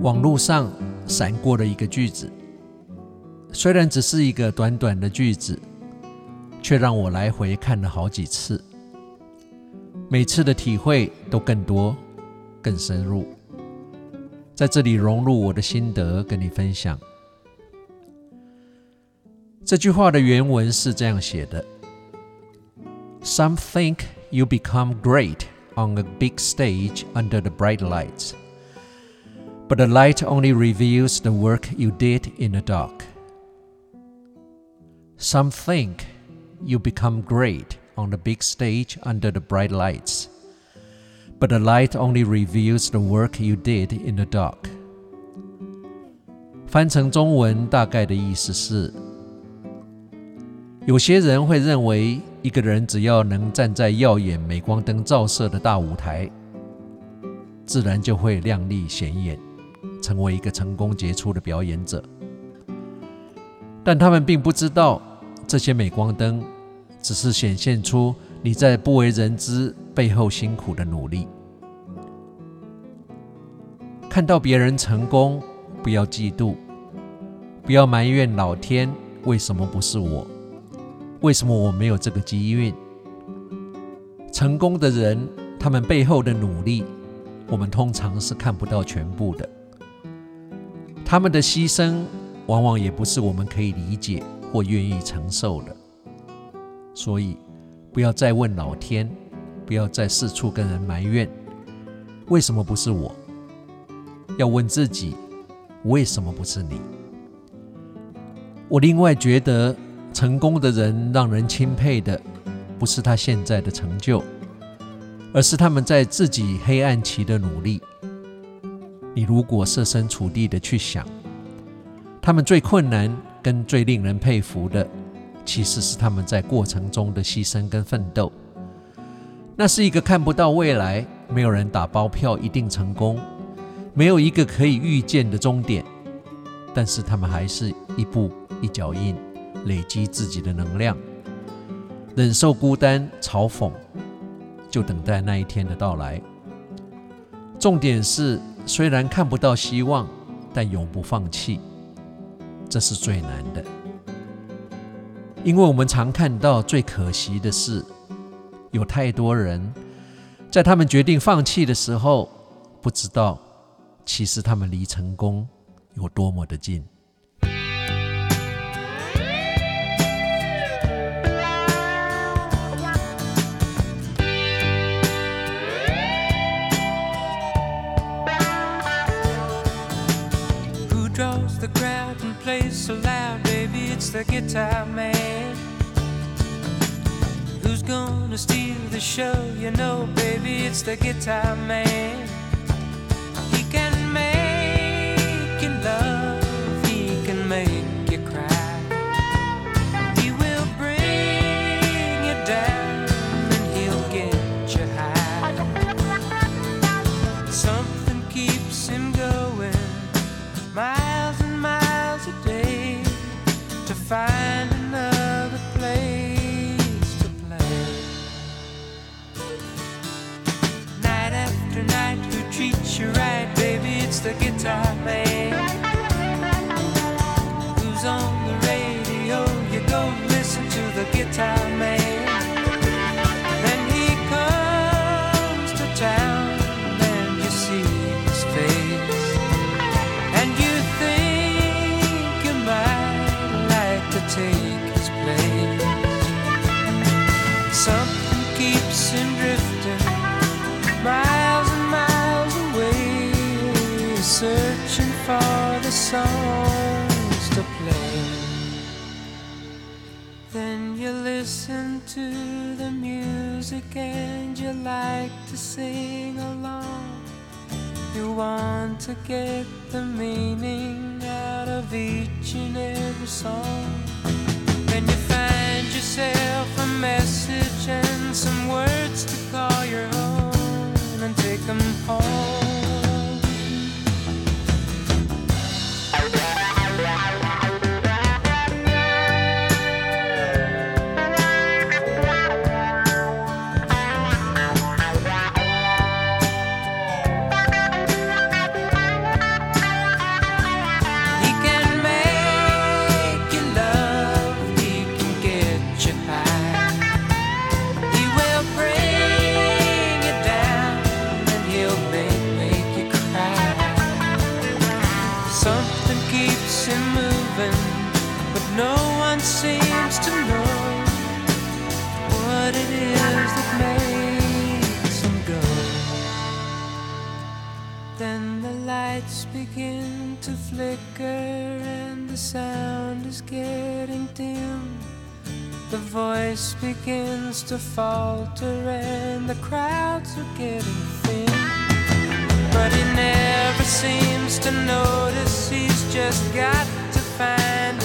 网络上闪过的一个句子，虽然只是一个短短的句子，却让我来回看了好几次，每次的体会都更多、更深入。在这里融入我的心得，跟你分享。这句话的原文是这样写的：Some think you become great on a big stage under the bright lights. But the light only reveals the work you did in the dark. Some think you become great on the big stage under the bright lights. But the light only reveals the work you did in the dark. 翻成中文大概的意思是：有些人会认为，一个人只要能站在耀眼镁光灯照射的大舞台，自然就会亮丽显眼。 成为一个成功杰出的表演者，但他们并不知道，这些镁光灯只是显现出你在不为人知背后辛苦的努力。看到别人成功，不要嫉妒，不要埋怨老天为什么不是我，为什么我没有这个机运。成功的人，他们背后的努力，我们通常是看不到全部的。他们的牺牲往往也不是我们可以理解或愿意承受的，所以不要再问老天，不要再四处跟人埋怨，为什么不是我？要问自己，为什么不是你？我另外觉得，成功的人让人钦佩的，不是他现在的成就，而是他们在自己黑暗期的努力。你如果设身处地的去想，他们最困难跟最令人佩服的，其实是他们在过程中的牺牲跟奋斗。那是一个看不到未来，没有人打包票一定成功，没有一个可以预见的终点，但是他们还是一步一脚印，累积自己的能量，忍受孤单、嘲讽，就等待那一天的到来。重点是。虽然看不到希望，但永不放弃，这是最难的。因为我们常看到最可惜的是，有太多人在他们决定放弃的时候，不知道其实他们离成功有多么的近。the crowd and plays so loud, baby, it's the guitar man. Who's gonna steal the show? You know, baby, it's the guitar man. a guitar man who's on the radio. You go listen to the guitar man. Then he comes to town and you see his face. And you think you might like to take. Songs to play. Then you listen to the music and you like to sing along. You want to get the meaning out of each and every song. Begin to flicker and the sound is getting dim. The voice begins to falter and the crowds are getting thin. But he never seems to notice he's just got to find